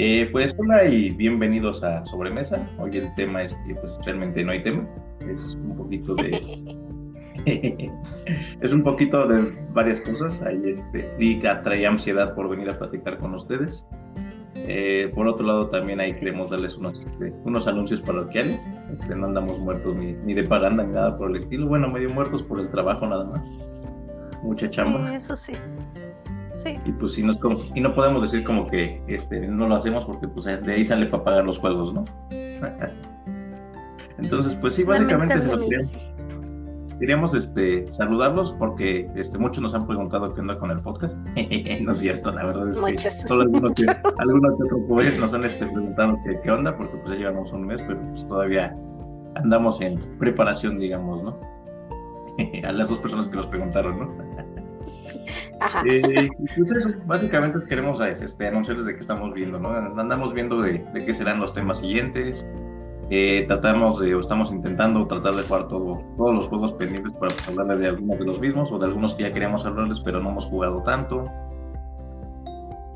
Eh, pues hola y bienvenidos a Sobremesa. Hoy el tema es que pues realmente no hay tema. Es un poquito de... es un poquito de varias cosas. Ahí este, Dica trae ansiedad por venir a platicar con ustedes. Eh, por otro lado, también ahí queremos darles unos, este, unos anuncios parroquiales. Este, no andamos muertos ni, ni de paganda ni nada por el estilo. Bueno, medio muertos por el trabajo nada más. Mucha chamba. Sí, eso sí. Sí. Y pues si no, y no podemos decir como que este, no lo hacemos porque pues de ahí sale para pagar los juegos, ¿no? Entonces, pues sí, básicamente lo queríamos, este, saludarlos porque este, muchos nos han preguntado qué onda con el podcast. no es cierto, la verdad es que solo algunos que, algunos que nos han este, preguntado qué, qué onda porque pues ya llevamos un mes, pero pues todavía andamos en preparación, digamos, ¿no? a las dos personas que nos preguntaron, ¿no? Ajá. Eh, pues eso, básicamente queremos este, anunciarles de qué estamos viendo, ¿no? Andamos viendo de, de qué serán los temas siguientes. Eh, tratamos de, o estamos intentando tratar de jugar todo, todos los juegos pendientes para pues, hablarles de algunos de los mismos o de algunos que ya queríamos hablarles, pero no hemos jugado tanto.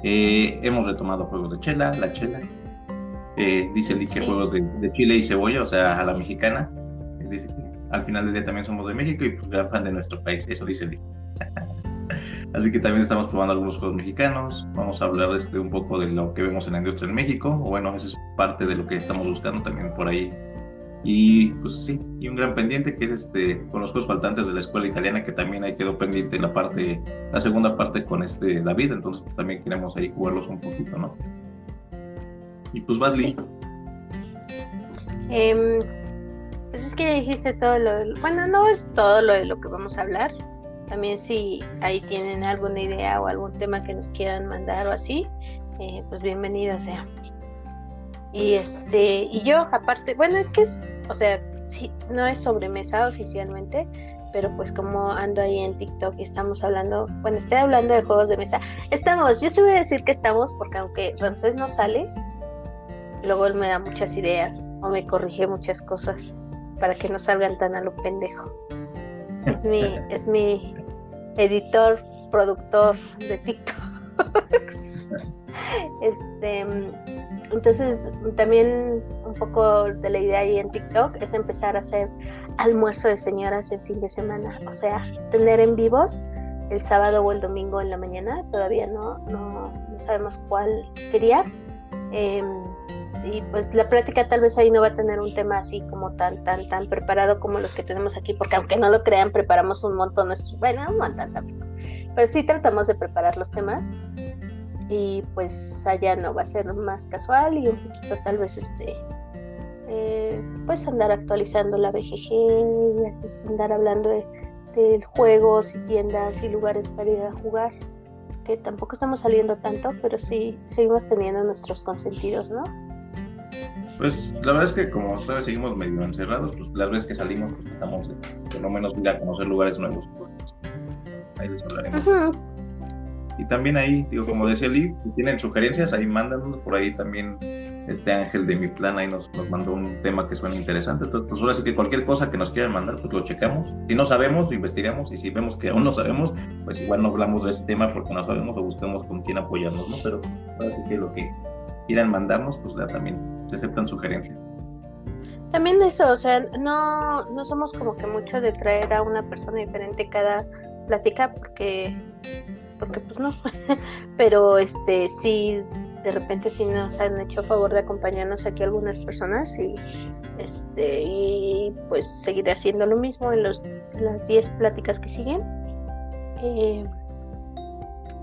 Eh, hemos retomado juegos de chela, la chela. Eh, dice Lee que Sí. juegos de, de chile y cebolla, o sea, a la mexicana. Eh, Dice que al final del día también somos de México y pues gran fan de nuestro país, eso dice Lee. Así que también estamos probando algunos juegos mexicanos. Vamos a hablar este, un poco de lo que vemos en la industria en México. O bueno, eso es parte de lo que estamos buscando también por ahí. Y pues sí, y un gran pendiente que es este con los juegos faltantes de la escuela italiana, que también ahí quedó pendiente la parte, la segunda parte con este David. Entonces pues, también queremos ahí jugarlos un poquito, ¿no? Y pues vas. Sí. Em, pues es que ya dijiste todo lo del- Bueno, no es todo lo de lo que vamos a hablar. También si ahí tienen alguna idea o algún tema que nos quieran mandar o así, eh, pues bienvenido sea. Y este, y yo aparte, bueno, es que es, o sea, sí, no es sobremesa oficialmente, pero pues como ando ahí en TikTok y estamos hablando, bueno, estoy hablando de juegos de mesa. Estamos, yo sí voy a decir que estamos, porque aunque Ramsés no sale, luego él me da muchas ideas o me corrige muchas cosas para que no salgan tan a lo pendejo. Es mi, es mi editor, productor de TikToks. Este, entonces también un poco de la idea ahí en TikTok es empezar a hacer almuerzo de señoras en fin de semana, o sea, tener en vivos el sábado o el domingo en la mañana, todavía no, no, no sabemos cuál quería. Em, y pues la plática tal vez ahí no va a tener un tema así como tan, tan, tan preparado como los que tenemos aquí, porque aunque no lo crean, preparamos un montón nuestros, bueno, un montón tampoco, pero sí tratamos de preparar los temas y pues allá no va a ser más casual y un poquito tal vez este, eh, pues andar actualizando la BGG, y andar hablando de, de juegos y tiendas y lugares para ir a jugar que tampoco estamos saliendo tanto, pero sí seguimos teniendo nuestros consentidos, ¿no? Pues la verdad es que como todavía seguimos medio encerrados, pues las veces que salimos, pues tratamos de por lo menos ir a conocer lugares nuevos. pues, ahí les hablaremos. Ujú. Y también ahí, digo, Sí, como sí. decía Lee, si tienen sugerencias, ahí mándanos. Por ahí también este Ángel de mi plan ahí nos, nos mandó un tema que suena interesante. Entonces, pues ahora sí que cualquier cosa que nos quieran mandar, pues lo checamos. Si no sabemos, investigamos. Y si vemos que aún no sabemos, pues igual no hablamos de ese tema porque no sabemos o busquemos con quién apoyarnos, ¿no? Pero ahora sí que lo que quieran mandarnos, pues ya también se aceptan sugerencias. También eso, o sea, no, no somos como que mucho de traer a una persona diferente cada plática porque, porque pues no, pero este sí, de repente sí nos han hecho favor de acompañarnos aquí algunas personas y este y pues seguiré haciendo lo mismo en los, las 10 pláticas que siguen. Eh,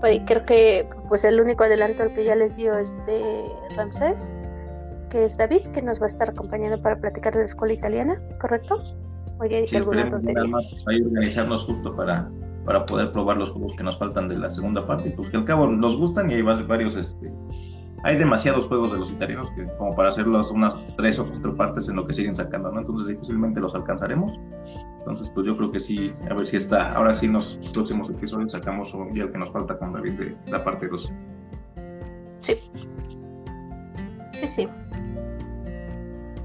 creo que pues el único adelanto al que ya les dio este Ramsés que es David, que nos va a estar acompañando para platicar de la escuela italiana, ¿correcto? O ya dije Sí, alguna tontería. más pues, ahí organizarnos justo para, para poder probar los juegos que nos faltan de la segunda parte. Pues que al cabo nos gustan y hay va- varios, este, hay demasiados juegos de los italianos que como para hacerlos unas tres o cuatro partes en lo que siguen sacando, ¿no? Entonces difícilmente los alcanzaremos. Entonces, pues yo creo que sí, a ver si está. Ahora sí, en los próximos episodios sacamos un día el que nos falta con David de la parte 2. Sí. Sí, sí.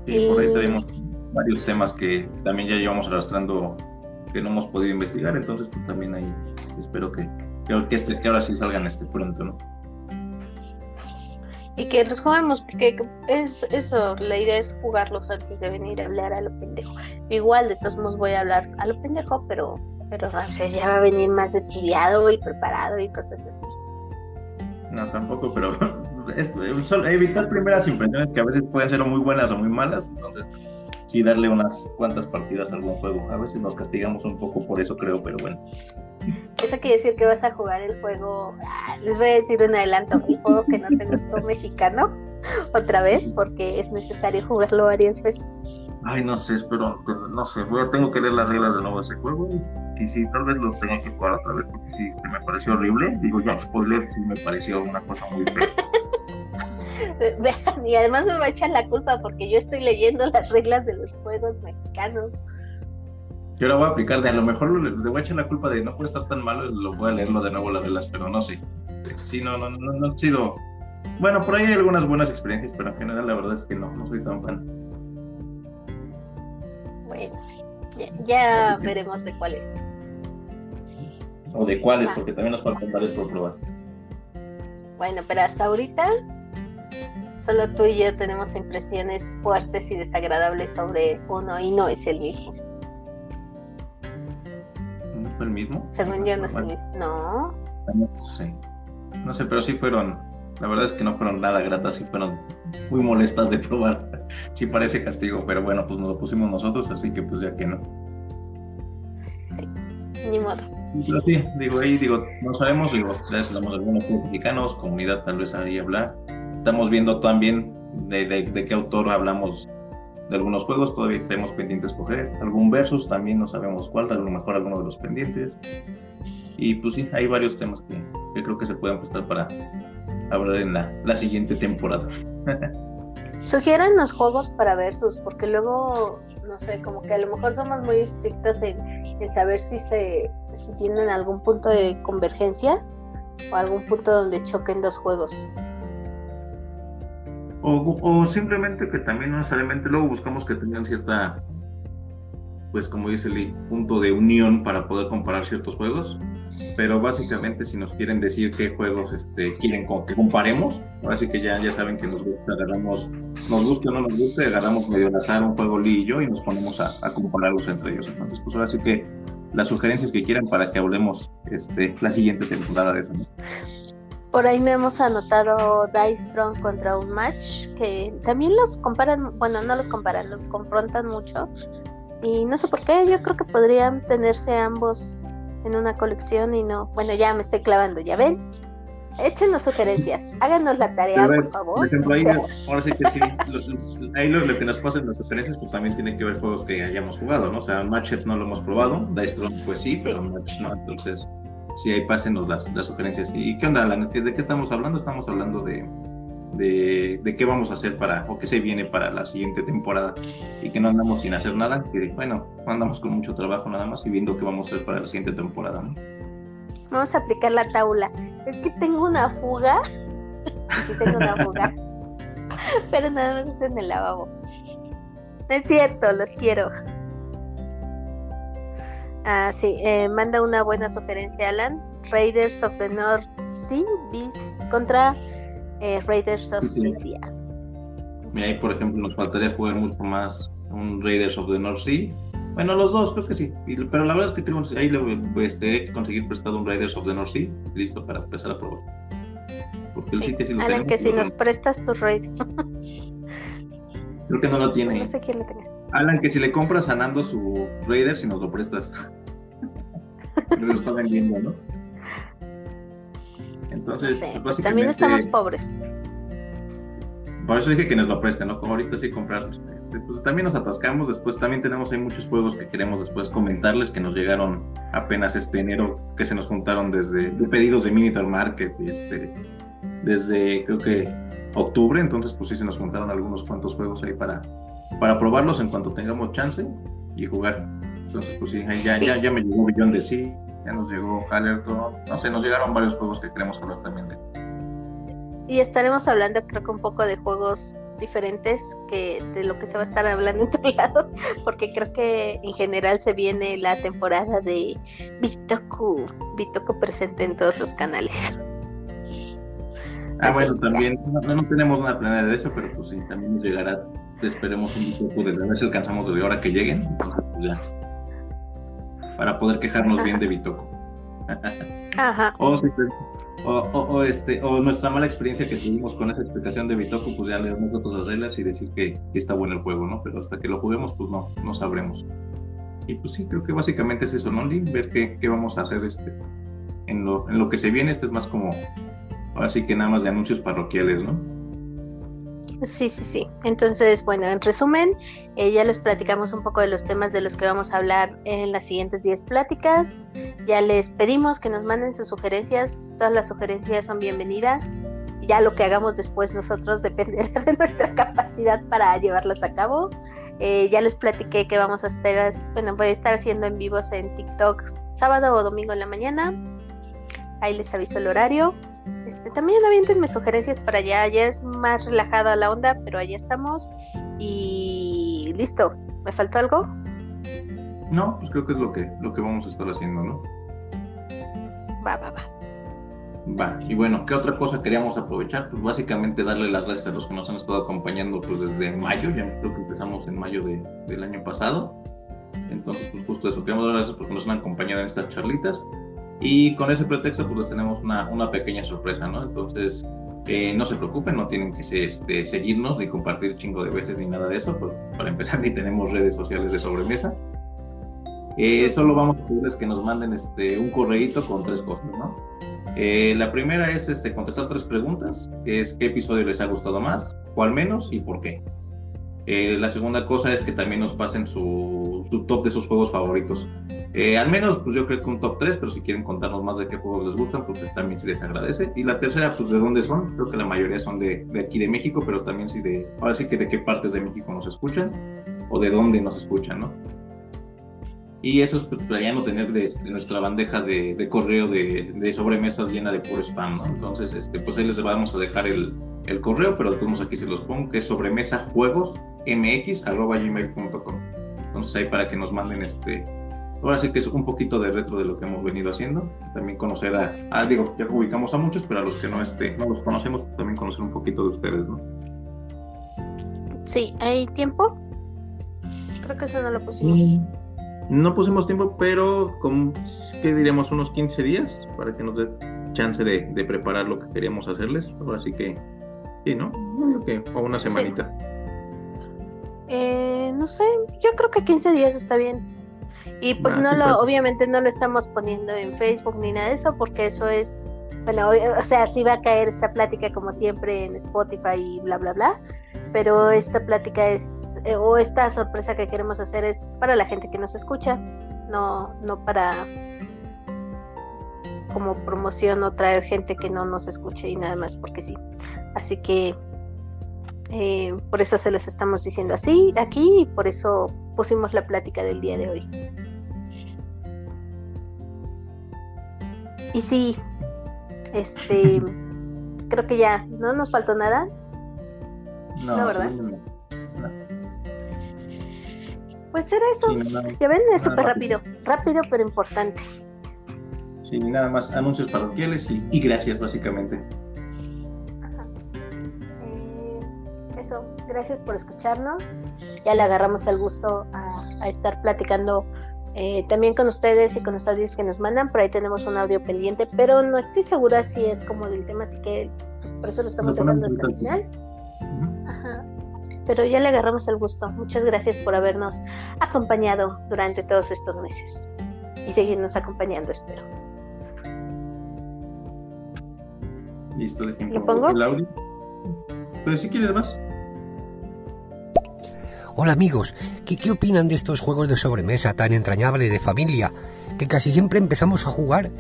Y por ahí tenemos varios temas que también ya llevamos arrastrando que no hemos podido investigar, entonces pues también ahí espero que, que, que este, que ahora sí salgan este pronto, ¿no? Y que los juguemos, porque es eso, la idea es jugarlos antes de venir a hablar a lo pendejo. Igual, de todos modos voy a hablar a lo pendejo, pero, pero Ramses ya va a venir más estudiado y preparado y cosas así. No, tampoco, pero es, evitar primeras impresiones que a veces pueden ser muy buenas o muy malas, entonces sí darle unas cuantas partidas a algún juego. A veces nos castigamos un poco por eso, creo, pero bueno. Eso quiere decir que vas a jugar el juego, ah, les voy a decir un adelanto, un juego que no te gustó mexicano otra vez porque es necesario jugarlo varias veces. Ay, no sé, espero, no sé, voy a, tengo que leer las reglas de nuevo de ese juego y sí, tal vez lo tenga que jugar otra vez porque sí, me pareció horrible. Digo, ya spoiler, sí me pareció una cosa muy fea. Vean, y además me va a echar la culpa porque yo estoy leyendo las reglas de los juegos mexicanos. Yo la voy a aplicar, de a lo mejor le, voy a echar la culpa de no puede estar tan malo, lo voy a leerlo de nuevo las reglas, pero no sé. Sí, no, no, no, no ha sido. Bueno, por ahí hay algunas buenas experiencias, pero en general la verdad es que no, no soy tan fan. Bueno, ya, veremos de cuáles. O de cuáles, porque también nos faltan varios por probar. Bueno, pero hasta ahorita solo tú y yo tenemos impresiones fuertes y desagradables sobre uno y no es el mismo el mismo? Según yo no es el mismo. No. No sé. No sé, pero sí fueron. La verdad es que no fueron nada gratas, sí fueron muy molestas de probar. Sí parece castigo, pero bueno, pues nos lo pusimos nosotros, así que pues ya que no. Sí, ni modo. Pero sí, digo, ahí digo, no sabemos, digo, ya hablamos de algunos mexicanos, comunidad tal vez ahí hablar. Estamos viendo también de, de, de qué autor hablamos de algunos juegos, todavía tenemos pendientes escoger. Algún versus también no sabemos cuál, a lo mejor alguno de los pendientes. Y pues sí, hay varios temas que, creo que se pueden prestar para hablar en la, la siguiente temporada. Sugieran los juegos para versus, porque luego, no sé, como que a lo mejor somos muy estrictos en, en saber si se si tienen algún punto de convergencia o algún punto donde choquen dos juegos. O, simplemente que también no necesariamente luego buscamos que tengan cierta, pues como dice Lee, punto de unión para poder comparar ciertos juegos. Pero básicamente si nos quieren decir qué juegos este, quieren que comparemos, ahora sí que ya, ya saben que nos gusta, agarramos, nos gusta o no nos gusta, agarramos medio al azar un juego Lee y yo y nos ponemos a, a compararlos entre ellos. Entonces, pues ahora sí que las sugerencias que quieran para que hablemos este, la siguiente temporada de eso. Por ahí me hemos anotado Dice Strong contra un match, que también los comparan, bueno, no los comparan, los confrontan mucho. Y no sé por qué, yo creo que podrían tenerse ambos en una colección y no. Bueno, ya me estoy clavando, ¿ya ven? Échenos sugerencias, háganos la tarea, por favor. Por ejemplo, ahí, ahora sí que sí, ahí lo, que nos pasen las sugerencias, pues también tiene que ver juegos que hayamos jugado, ¿no? O sea, Matchet no lo hemos probado, Dice Strong pues sí, pero Match no, entonces Sí, ahí pásenos las, las sugerencias. ¿Y qué onda, Alan? ¿De qué estamos hablando? Estamos hablando de, de, qué vamos a hacer para, o qué se viene para la siguiente temporada y que no andamos sin hacer nada, que bueno, andamos con mucho trabajo nada más y viendo qué vamos a hacer para la siguiente temporada. ¿no? Vamos a aplicar la tabla. Es que tengo una fuga, sí tengo una fuga, pero nada más es en el lavabo. Es cierto, los quiero. Ah, sí, eh, manda una buena sugerencia, Alan. Raiders of the North Sea bis contra eh, Raiders of sí, Mira, ahí por ejemplo nos faltaría jugar mucho más un Raiders of the North Sea. Bueno, los dos creo que sí, pero la verdad es que creo que ahí le este, conseguir prestado un Raiders of the North Sea listo para empezar a probar. Porque el sí, sí lo Alan, que si nos prestas tu Raiders. creo que no lo tiene. No sé quién lo tenga. Alan, que si le compras a Nando su Raiders y nos lo prestas. lo está vendiendo, ¿no? Entonces, pues también estamos pobres. Por eso dije que nos lo presten, ¿no? Como ahorita sí comprar. Este, pues también nos atascamos, después también tenemos hay muchos juegos que queremos después comentarles que nos llegaron apenas este enero, que se nos juntaron desde de pedidos de Minitor Market, este, desde creo que octubre, entonces pues sí se nos juntaron algunos cuantos juegos ahí para, para probarlos en cuanto tengamos chance y jugar. Entonces, pues sí, ya, ya, ya me llegó Billón de Sí, ya nos llegó Hallerton, no sé, nos llegaron varios juegos que queremos hablar también de. Y estaremos hablando, creo que un poco de juegos diferentes que de lo que se va a estar hablando en todos lados, porque creo que en general se viene la temporada de Bitoku, Bitoku presente en todos los canales. Ah, bueno, también no, no, tenemos una planea de eso, pero pues sí, también nos llegará, esperemos un poco de a ver si alcanzamos de hora que lleguen, pues ya, para poder quejarnos bien de Bitoco. Ajá. o, o, o, este, o nuestra mala experiencia que tuvimos con esa explicación de Bitoco, pues ya leemos otras reglas y decir que, está bueno el juego, ¿no? Pero hasta que lo juguemos, pues no, no sabremos. Y pues sí, creo que básicamente es eso, ¿no? Ver qué, qué vamos a hacer este, en, lo, en lo que se viene. Este es más como Ahora sí que nada más de anuncios parroquiales, ¿no? Sí, sí, sí. Entonces, bueno, en resumen, eh, ya les platicamos un poco de los temas de los que vamos a hablar en las siguientes 10 pláticas. Ya les pedimos que nos manden sus sugerencias. Todas las sugerencias son bienvenidas. Ya lo que hagamos después nosotros dependerá de nuestra capacidad para llevarlas a cabo. Eh, ya les platiqué que vamos a estar, bueno, voy a estar haciendo en vivos en TikTok sábado o domingo en la mañana. Ahí les aviso el horario. Este, también aviéntenme sugerencias para allá, ya es más relajada la onda, pero allá estamos. Y listo. ¿Me faltó algo? No, pues creo que es lo que, lo que vamos a estar haciendo, ¿no? Va, va, va. Va, y bueno, ¿qué otra cosa queríamos aprovechar? Pues básicamente darle las gracias a los que nos han estado acompañando pues desde mayo, ya creo que empezamos en mayo de, del año pasado. Entonces, pues justo eso, queremos dar las gracias porque nos han acompañado en estas charlitas. Y con ese pretexto, pues les tenemos una, una pequeña sorpresa, ¿no? Entonces, eh, no se preocupen, no tienen que este, seguirnos ni compartir chingo de veces ni nada de eso. Pues, para empezar, ni tenemos redes sociales de sobremesa. Eh, solo vamos a pedirles que nos manden este, un correíto con tres cosas, ¿no? Eh, la primera es este, contestar tres preguntas, es qué episodio les ha gustado más, cuál menos y por qué. la segunda cosa es que también nos pasen su, su top de sus juegos favoritos. Eh, al menos, pues yo creo que un top 3, pero si quieren contarnos más de qué juegos les gustan, pues también se les agradece. Y la tercera, pues de dónde son. Creo que la mayoría son de, de aquí de México, pero también sí de, ahora sí que de qué partes de México nos escuchan o de dónde nos escuchan, ¿no? Y eso es pues, no tener de, nuestra bandeja de, de correo de, de, sobremesas llena de puro spam, ¿no? Entonces, este, pues ahí les vamos a dejar el, el correo, pero todos aquí se los pongo, que es sobremesajuegosmx.gmail.com. Entonces ahí para que nos manden este, ahora sí que es un poquito de retro de lo que hemos venido haciendo. También conocer a, digo, ya ubicamos a muchos, pero a los que no, este, no los conocemos, pues también conocer un poquito de ustedes, ¿no? Sí, ¿hay tiempo? Creo que eso no lo pusimos. Mm, no pusimos tiempo, pero con, ¿qué diríamos? Unos 15 días para que nos dé chance de, de preparar lo que queríamos hacerles. Así que, sí, ¿no? o una semanita. Eh, no sé, yo creo que 15 días está bien. Y pues no lo, obviamente no lo estamos poniendo en Facebook ni nada de eso, porque eso es, bueno, o sea, sí va a caer esta plática como siempre en Spotify y bla, bla, bla, pero esta plática es, eh, o esta sorpresa que queremos hacer es para la gente que nos escucha, no, no para como promoción o traer gente que no nos escuche y nada más porque sí. Así que eh, por eso se los estamos diciendo así aquí y por eso pusimos la plática del día de hoy. Y sí, este, creo que ya, ¿no nos faltó nada? No, ¿verdad? Pues era eso. ya ven, es súper rápido. rápido, pero importante. Sí, nada más anuncios parroquiales y, gracias, básicamente. Gracias por escucharnos. Ya le agarramos el gusto a, a estar platicando eh, también con ustedes y con los audios que nos mandan. Por ahí tenemos un audio pendiente, pero no estoy segura si es como del tema, así que por eso lo estamos dejando hasta el final. Pero ya le agarramos el gusto. Muchas gracias por habernos acompañado durante todos estos meses y seguirnos acompañando, espero. Listo, ¿Lo pongo? el audio. Pero si quieres más. Hola amigos, ¿qué, ¿qué opinan de estos juegos de sobremesa tan entrañables de familia que casi siempre empezamos a jugar,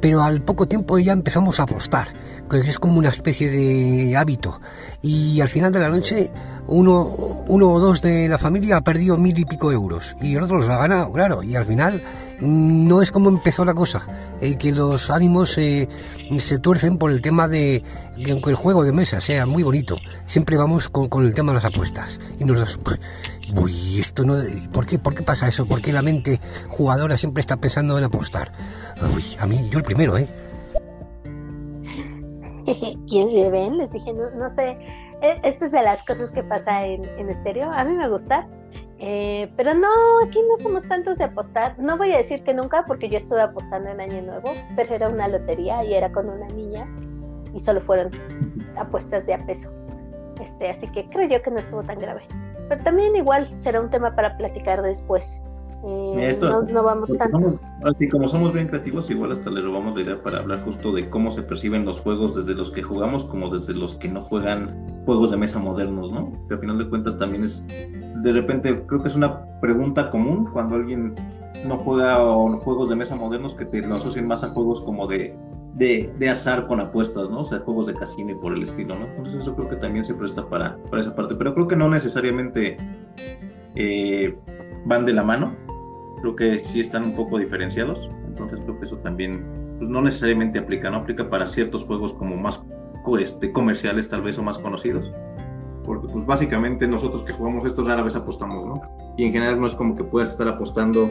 pero al poco tiempo ya empezamos a apostar, que es como una especie de hábito, y al final de la noche uno, uno o dos de la familia ha perdido mil y pico euros y el otro los ha ganado, claro, y al final no es como empezó la cosa, eh, que los ánimos se tuercen por el tema de que el juego de mesa sea muy bonito, siempre vamos con, el tema de las apuestas. Y nos pues, uy, esto no, ¿por qué, ¿por qué pasa eso? ¿Por qué la mente jugadora siempre está pensando en apostar? Uy, a mí, yo el primero, ¿eh? ¿Quién le ven? Les dije, no, sé. E, esta es de las cosas que pasa en, en estéreo. A mí me gusta. Eh, pero no, aquí no somos tantos de apostar. No voy a decir que nunca, porque yo estuve apostando en Año Nuevo, pero era una lotería y era con una niña y solo fueron apuestas de a peso. Este, así que creo yo que no estuvo tan grave. Pero también igual será un tema para platicar después. Eh, no, vamos tanto. así como somos bien creativos, igual hasta le robamos la idea para hablar justo de cómo se perciben los juegos desde los que jugamos como desde los que no juegan juegos de mesa modernos, ¿no? Que al final de cuentas también es, de repente, creo que es una pregunta común cuando alguien no juega o juegos de mesa modernos que te lo asocian más a juegos como de, de, de, azar con apuestas, ¿no? O sea, juegos de casino y por el estilo, ¿no? Entonces eso creo que también se presta para, para esa parte, pero creo que no necesariamente eh, van de la mano creo que sí están un poco diferenciados, entonces creo que eso también pues, no necesariamente aplica, no aplica para ciertos juegos como más este, comerciales tal vez o más conocidos, porque pues básicamente nosotros que jugamos estos rara vez apostamos, ¿no? Y en general no es como que puedas estar apostando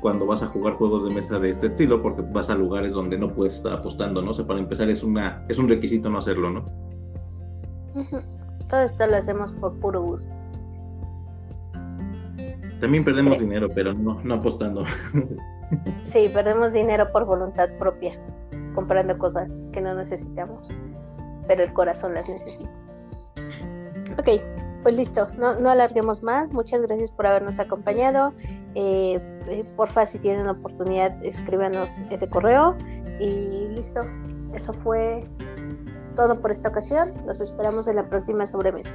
cuando vas a jugar juegos de mesa de este estilo, porque vas a lugares donde no puedes estar apostando, ¿no? O sea, para empezar es, una, es un requisito no hacerlo, ¿no? Todo esto lo hacemos por puro gusto. También perdemos dinero, pero no, no apostando. Sí, perdemos dinero por voluntad propia, comprando cosas que no necesitamos, pero el corazón las necesita. Ok, pues listo, no, no alarguemos más. Muchas gracias por habernos acompañado. Eh, eh, porfa, si tienen la oportunidad, escríbanos ese correo. Y listo, eso fue todo por esta ocasión. Los esperamos en la próxima sobremesa.